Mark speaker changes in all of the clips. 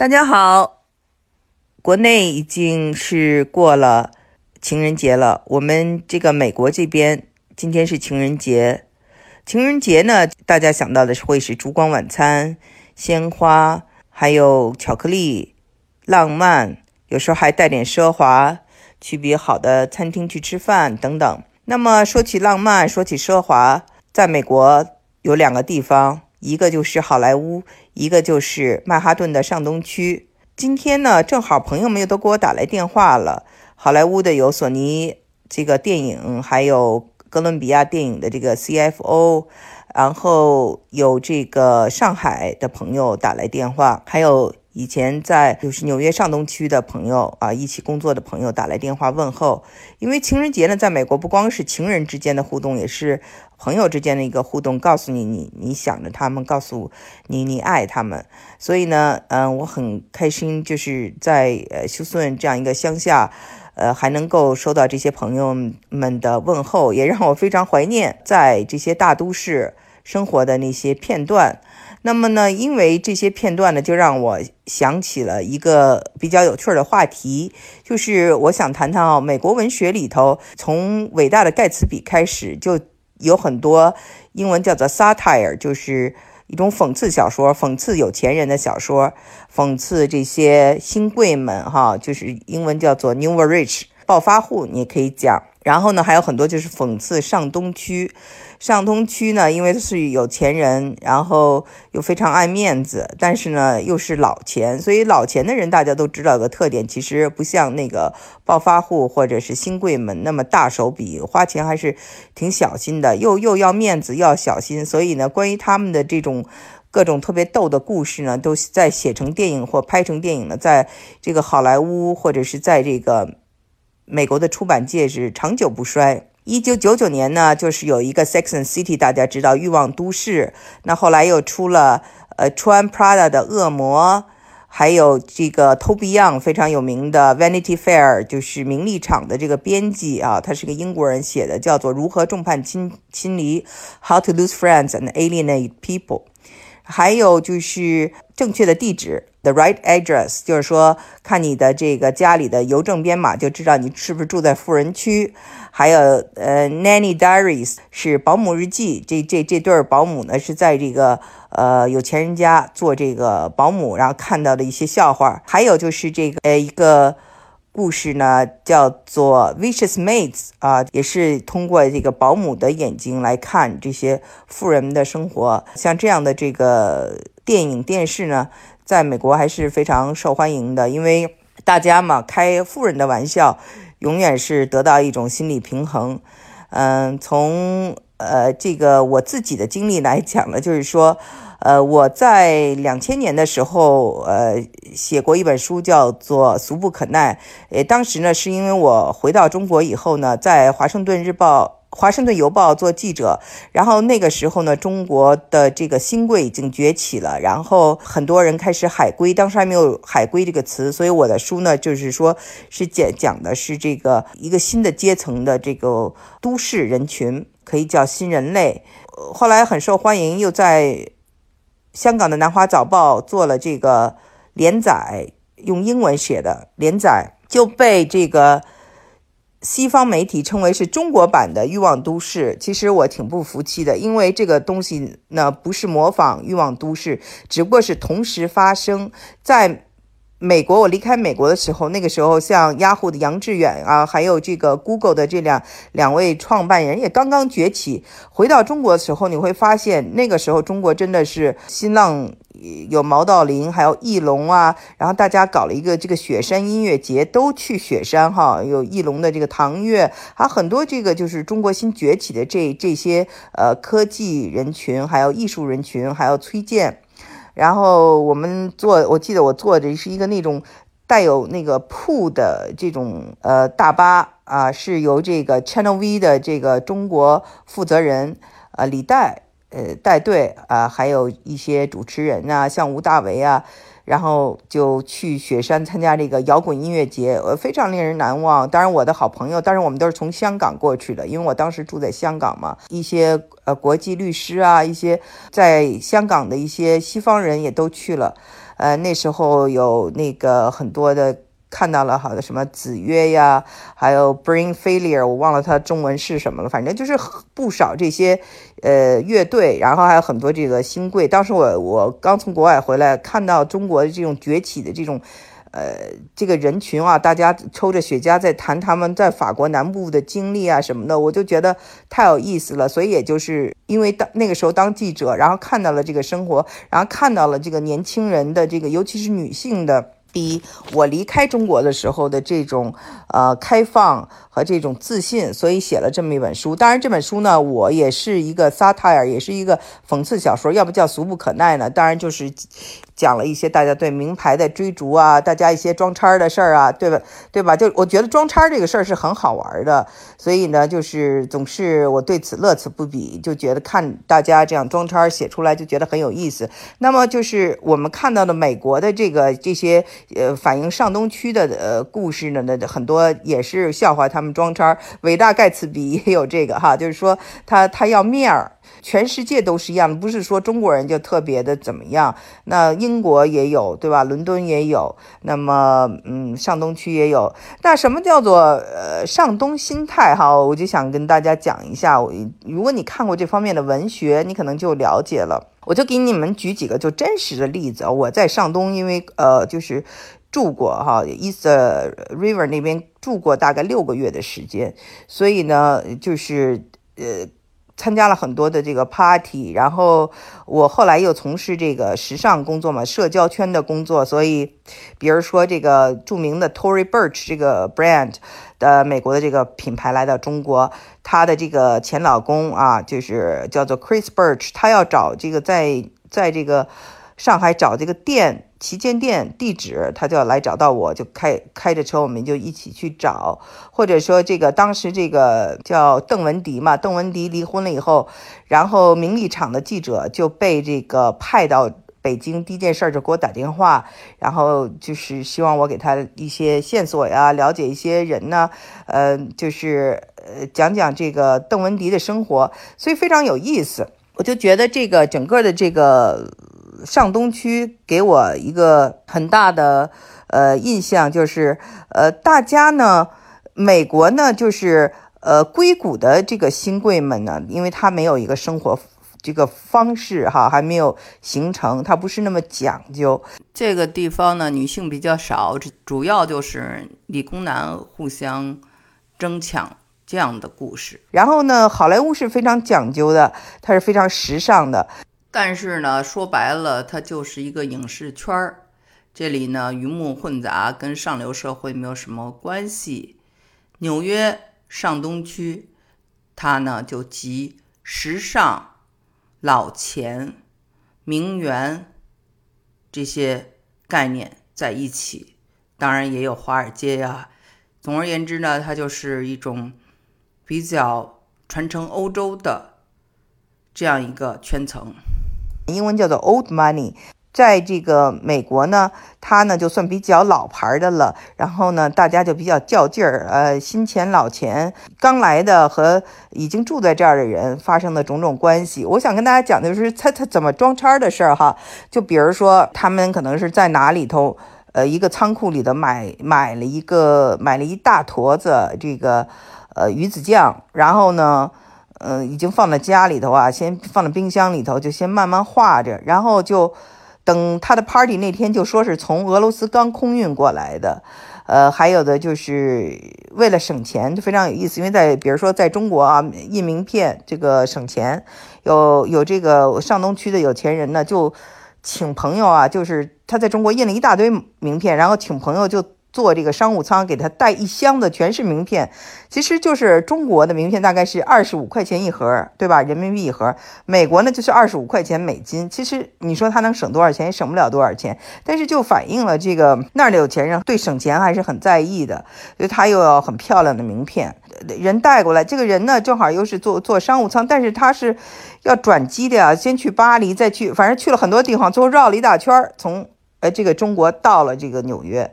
Speaker 1: 大家好，国内已经是过了情人节了。我们这个美国这边今天是情人节，情人节呢，大家想到的是会是烛光晚餐、鲜花，还有巧克力、浪漫，有时候还带点奢华，去比好的餐厅去吃饭等等。那么说起浪漫，说起奢华，在美国有两个地方。一个就是好莱坞，一个就是曼哈顿的上东区。今天呢，正好朋友们又都给我打来电话了。好莱坞的有索尼这个电影，还有哥伦比亚电影的这个 CFO，然后有这个上海的朋友打来电话，还有。以前在就是纽约上东区的朋友啊，一起工作的朋友打来电话问候。因为情人节呢，在美国不光是情人之间的互动，也是朋友之间的一个互动，告诉你你你想着他们，告诉你你爱他们。所以呢，嗯，我很开心，就是在呃休斯顿这样一个乡下，呃，还能够收到这些朋友们的问候，也让我非常怀念在这些大都市生活的那些片段。那么呢，因为这些片段呢，就让我想起了一个比较有趣的话题，就是我想谈谈啊，美国文学里头，从伟大的盖茨比开始，就有很多英文叫做 satire，就是一种讽刺小说，讽刺有钱人的小说，讽刺这些新贵们哈，就是英文叫做 new rich，暴发户，你可以讲。然后呢，还有很多就是讽刺上东区。上东区呢，因为是有钱人，然后又非常爱面子，但是呢又是老钱，所以老钱的人大家都知道个特点，其实不像那个暴发户或者是新贵们那么大手笔，花钱还是挺小心的，又又要面子，又要小心。所以呢，关于他们的这种各种特别逗的故事呢，都在写成电影或拍成电影呢，在这个好莱坞或者是在这个美国的出版界是长久不衰。一九九九年呢，就是有一个《Sex and City》，大家知道《欲望都市》。那后来又出了呃穿 Prada 的恶魔，还有这个 Toby Young 非常有名的《Vanity Fair》，就是名利场的这个编辑啊，他是个英国人写的，叫做《如何众叛亲亲离》（How to Lose Friends and Alienate People）。还有就是正确的地址。The right address，就是说，看你的这个家里的邮政编码，就知道你是不是住在富人区。还有，呃，Nanny Diaries 是保姆日记。这这这对保姆呢，是在这个呃有钱人家做这个保姆，然后看到的一些笑话。还有就是这个呃一个故事呢，叫做 Vicious Maids 啊，也是通过这个保姆的眼睛来看这些富人们的生活。像这样的这个电影电视呢。在美国还是非常受欢迎的，因为大家嘛开富人的玩笑，永远是得到一种心理平衡。嗯，从呃这个我自己的经历来讲呢，就是说，呃我在两千年的时候，呃写过一本书，叫做《俗不可耐》。呃，当时呢是因为我回到中国以后呢，在《华盛顿日报》。华盛顿邮报做记者，然后那个时候呢，中国的这个新贵已经崛起了，然后很多人开始海归，当时还没有海归这个词，所以我的书呢，就是说是讲讲的是这个一个新的阶层的这个都市人群，可以叫新人类。后来很受欢迎，又在香港的南华早报做了这个连载，用英文写的连载，就被这个。西方媒体称为是中国版的《欲望都市》，其实我挺不服气的，因为这个东西呢不是模仿《欲望都市》，只不过是同时发生在美国。我离开美国的时候，那个时候像雅虎的杨致远啊，还有这个 Google 的这两两位创办人也刚刚崛起。回到中国的时候，你会发现那个时候中国真的是新浪。有毛道林，还有翼龙啊，然后大家搞了一个这个雪山音乐节，都去雪山哈。有翼龙的这个唐乐，还有很多这个就是中国新崛起的这这些呃科技人群，还有艺术人群，还有崔健。然后我们坐，我记得我坐的是一个那种带有那个铺的这种呃大巴啊，是由这个 Channel V 的这个中国负责人呃李代。呃，带队啊，还有一些主持人呐，像吴大维啊，然后就去雪山参加这个摇滚音乐节，呃，非常令人难忘。当然，我的好朋友，当然我们都是从香港过去的，因为我当时住在香港嘛。一些呃国际律师啊，一些在香港的一些西方人也都去了。呃，那时候有那个很多的。看到了好的什么子曰呀，还有 Brain Failure，我忘了它中文是什么了。反正就是不少这些呃乐队，然后还有很多这个新贵。当时我我刚从国外回来，看到中国的这种崛起的这种呃这个人群啊，大家抽着雪茄在谈他们在法国南部的经历啊什么的，我就觉得太有意思了。所以也就是因为当那个时候当记者，然后看到了这个生活，然后看到了这个年轻人的这个，尤其是女性的。比我离开中国的时候的这种呃开放和这种自信，所以写了这么一本书。当然，这本书呢，我也是一个 satire，也是一个讽刺小说，要不叫俗不可耐呢？当然就是。讲了一些大家对名牌的追逐啊，大家一些装叉的事儿啊，对吧？对吧？就我觉得装叉这个事儿是很好玩的，所以呢，就是总是我对此乐此不彼，就觉得看大家这样装叉写出来就觉得很有意思。那么就是我们看到的美国的这个这些呃反映上东区的呃故事呢，那很多也是笑话他们装叉。伟大盖茨比也有这个哈，就是说他他要面儿。全世界都是一样的，不是说中国人就特别的怎么样。那英国也有，对吧？伦敦也有。那么，嗯，上东区也有。那什么叫做呃上东心态？哈，我就想跟大家讲一下。我如果你看过这方面的文学，你可能就了解了。我就给你们举几个就真实的例子。我在上东，因为呃就是住过哈，East River 那边住过大概六个月的时间，所以呢，就是呃。参加了很多的这个 party，然后我后来又从事这个时尚工作嘛，社交圈的工作，所以，比如说这个著名的 Tory Burch 这个 brand 的美国的这个品牌来到中国，她的这个前老公啊，就是叫做 Chris Burch，他要找这个在在这个上海找这个店。旗舰店地址，他就要来找到我，就开开着车，我们就一起去找。或者说，这个当时这个叫邓文迪嘛，邓文迪离婚了以后，然后名利场的记者就被这个派到北京，第一件事就给我打电话，然后就是希望我给他一些线索呀，了解一些人呢，呃，就是呃讲讲这个邓文迪的生活，所以非常有意思。我就觉得这个整个的这个。上东区给我一个很大的呃印象，就是呃大家呢，美国呢就是呃硅谷的这个新贵们呢，因为他没有一个生活这个方式哈，还没有形成，他不是那么讲究。这个地方呢，女性比较少，主要就是理工男互相争抢这样的故事。然后呢，好莱坞是非常讲究的，它是非常时尚的。但是呢，说白了，它就是一个影视圈儿，这里呢鱼目混杂，跟上流社会没有什么关系。纽约上东区，它呢就集时尚、老钱、名媛这些概念在一起，当然也有华尔街呀。总而言之呢，它就是一种比较传承欧洲的这样一个圈层。英文叫做 Old Money，在这个美国呢，它呢就算比较老牌的了。然后呢，大家就比较较劲儿，呃，新钱老钱，刚来的和已经住在这儿的人发生的种种关系。我想跟大家讲的就是他他怎么装叉的事儿哈。就比如说，他们可能是在哪里头，呃，一个仓库里头买买了一个买了一大坨子这个呃鱼子酱，然后呢。嗯，已经放在家里头啊，先放在冰箱里头，就先慢慢化着，然后就等他的 party 那天，就说是从俄罗斯刚空运过来的。呃，还有的就是为了省钱，就非常有意思，因为在比如说在中国啊，印名片这个省钱，有有这个上东区的有钱人呢，就请朋友啊，就是他在中国印了一大堆名片，然后请朋友就。坐这个商务舱，给他带一箱子全是名片，其实就是中国的名片，大概是二十五块钱一盒，对吧？人民币一盒。美国呢就是二十五块钱美金。其实你说他能省多少钱，也省不了多少钱。但是就反映了这个那儿的有钱人对省钱还是很在意的，所以他又要很漂亮的名片，人带过来。这个人呢正好又是坐坐商务舱，但是他是要转机的呀，先去巴黎，再去，反正去了很多地方，最后绕了一大圈，从呃这个中国到了这个纽约。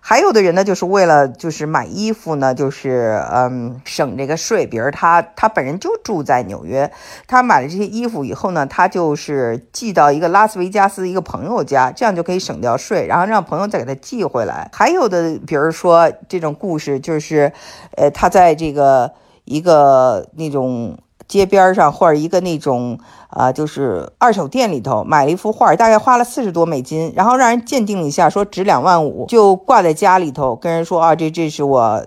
Speaker 1: 还有的人呢，就是为了就是买衣服呢，就是嗯省这个税。比如他他本人就住在纽约，他买了这些衣服以后呢，他就是寄到一个拉斯维加斯一个朋友家，这样就可以省掉税，然后让朋友再给他寄回来。还有的，比如说这种故事，就是呃他在这个一个那种。街边上或者一个那种啊，就是二手店里头买了一幅画，大概花了四十多美金，然后让人鉴定一下，说值两万五，就挂在家里头，跟人说啊，这这是我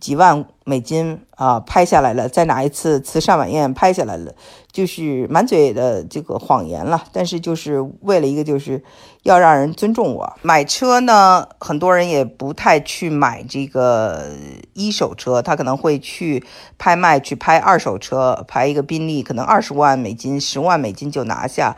Speaker 1: 几万。美金啊，拍下来了，在哪一次慈善晚宴拍下来了，就是满嘴的这个谎言了。但是就是为了一个，就是要让人尊重我。买车呢，很多人也不太去买这个一手车，他可能会去拍卖去拍二手车，拍一个宾利，可能二十万美金、十万美金就拿下。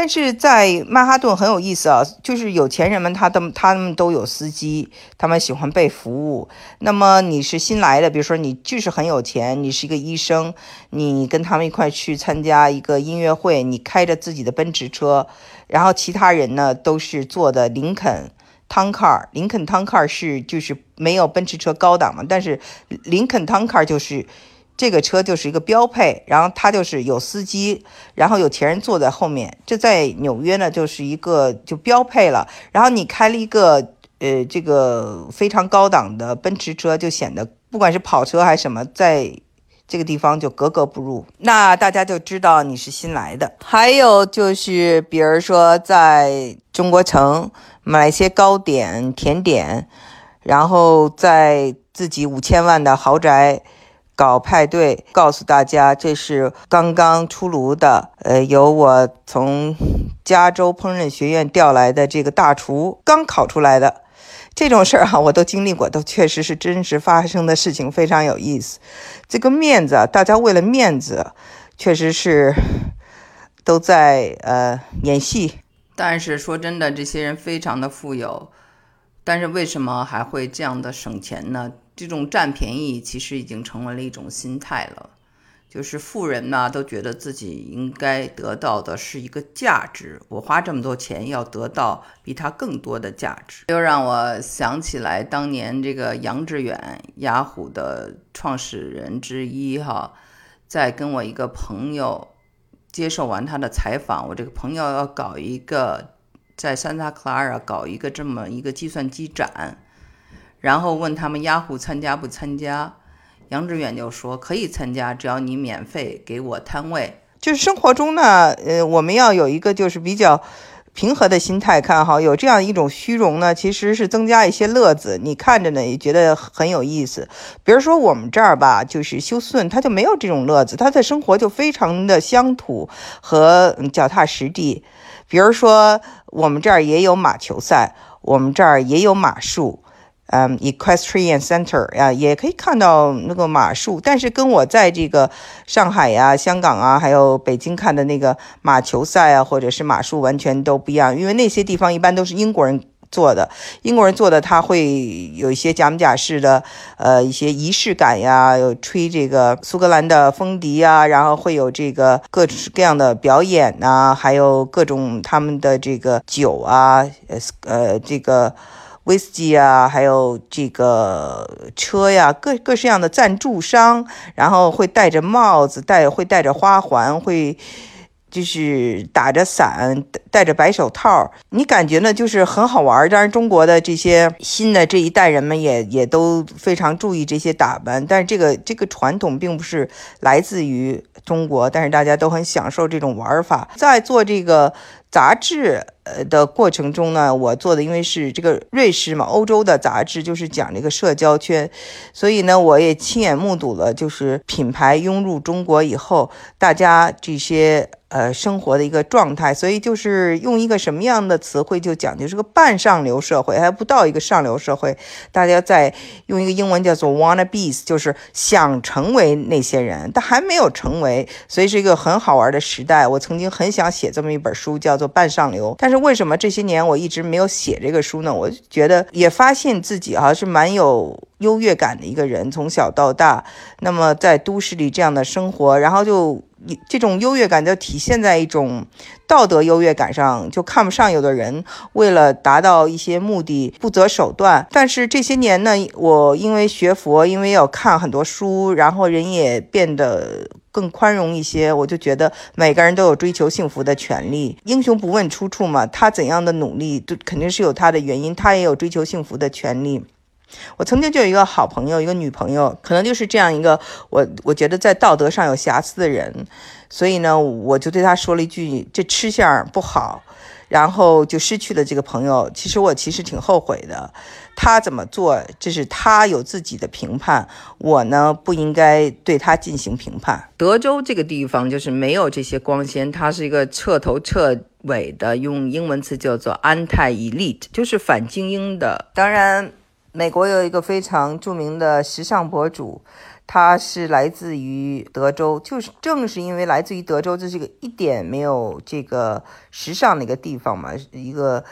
Speaker 1: 但是在曼哈顿很有意思啊，就是有钱人们，他的他们都有司机，他们喜欢被服务。那么你是新来的，比如说你就是很有钱，你是一个医生，你跟他们一块去参加一个音乐会，你开着自己的奔驰车，然后其他人呢都是坐的林肯 Town Car，林肯 Town Car 是就是没有奔驰车高档嘛，但是林肯 Town Car 就是。这个车就是一个标配，然后它就是有司机，然后有钱人坐在后面，这在纽约呢就是一个就标配了。然后你开了一个呃这个非常高档的奔驰车，就显得不管是跑车还是什么，在这个地方就格格不入。那大家就知道你是新来的。还有就是，比如说在中国城买一些糕点甜点，然后在自己五千万的豪宅。搞派对，告诉大家这是刚刚出炉的，呃，由我从加州烹饪学院调来的这个大厨刚烤出来的，这种事儿哈，我都经历过，都确实是真实发生的事情，非常有意思。这个面子，大家为了面子，确实是都在呃演戏。但是说真的，这些人非常的富有，但是为什么还会这样的省钱呢？这种占便宜其实已经成为了一种心态了，就是富人呢都觉得自己应该得到的是一个价值，我花这么多钱要得到比他更多的价值，又让我想起来当年这个杨致远，雅虎的创始人之一哈，在跟我一个朋友接受完他的采访，我这个朋友要搞一个在 Santa Clara 搞一个这么一个计算机展。然后问他们雅虎参加不参加，杨致远就说可以参加，只要你免费给我摊位。就是生活中呢，呃，我们要有一个就是比较平和的心态看哈，有这样一种虚荣呢，其实是增加一些乐子，你看着呢也觉得很有意思。比如说我们这儿吧，就是休顺，他就没有这种乐子，他的生活就非常的乡土和脚踏实地。比如说我们这儿也有马球赛，我们这儿也有马术。嗯，Equestrian Center 呀，也可以看到那个马术，但是跟我在这个上海呀、香港啊，还有北京看的那个马球赛啊，或者是马术完全都不一样，因为那些地方一般都是英国人做的，英国人做的他会有一些假模假式的，呃，一些仪式感呀，有吹这个苏格兰的风笛啊，然后会有这个各式各样的表演呐，还有各种他们的这个酒啊，呃，这个。威士忌啊，还有这个车呀，各各式样的赞助商，然后会戴着帽子，戴会戴着花环，会就是打着伞，戴着白手套，你感觉呢就是很好玩。当然，中国的这些新的这一代人们也也都非常注意这些打扮，但是这个这个传统并不是来自于中国，但是大家都很享受这种玩法，在做这个。杂志呃的过程中呢，我做的因为是这个瑞士嘛，欧洲的杂志就是讲这个社交圈，所以呢，我也亲眼目睹了，就是品牌涌入中国以后，大家这些。呃，生活的一个状态，所以就是用一个什么样的词汇就讲，就是个半上流社会，还不到一个上流社会。大家在用一个英文叫做 wanna be，就是想成为那些人，但还没有成为，所以是一个很好玩的时代。我曾经很想写这么一本书，叫做《半上流》，但是为什么这些年我一直没有写这个书呢？我觉得也发现自己哈是蛮有。优越感的一个人，从小到大，那么在都市里这样的生活，然后就你这种优越感就体现在一种道德优越感上，就看不上有的人为了达到一些目的不择手段。但是这些年呢，我因为学佛，因为要看很多书，然后人也变得更宽容一些。我就觉得每个人都有追求幸福的权利，英雄不问出处嘛。他怎样的努力，就肯定是有他的原因，他也有追求幸福的权利。我曾经就有一个好朋友，一个女朋友，可能就是这样一个我我觉得在道德上有瑕疵的人，所以呢，我就对她说了一句：“这吃相不好。”然后就失去了这个朋友。其实我其实挺后悔的。他怎么做，这是他有自己的评判，我呢不应该对他进行评判。德州这个地方就是没有这些光鲜，它是一个彻头彻尾的，用英文词叫做 anti-elite，就是反精英的。当然。美国有一个非常著名的时尚博主，他是来自于德州，就是正是因为来自于德州，这是一个一点没有这个时尚的一个地方嘛，一个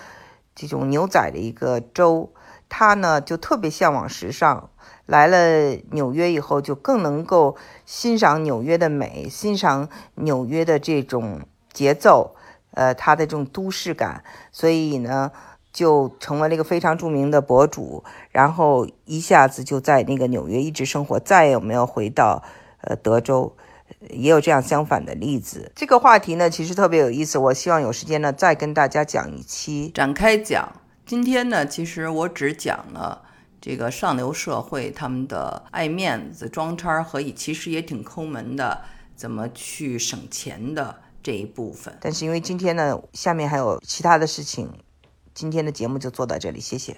Speaker 1: 这种牛仔的一个州，他呢就特别向往时尚，来了纽约以后就更能够欣赏纽约的美，欣赏纽约的这种节奏，呃，他的这种都市感，所以呢。就成为了一个非常著名的博主，然后一下子就在那个纽约一直生活，再也没有回到呃德州，也有这样相反的例子。这个话题呢，其实特别有意思，我希望有时间呢再跟大家讲一期展开讲。今天呢，其实我只讲了这个上流社会他们的爱面子、装叉和其实也挺抠门的，怎么去省钱的这一部分。但是因为今天呢，下面还有其他的事情。今天的节目就做到这里，谢谢。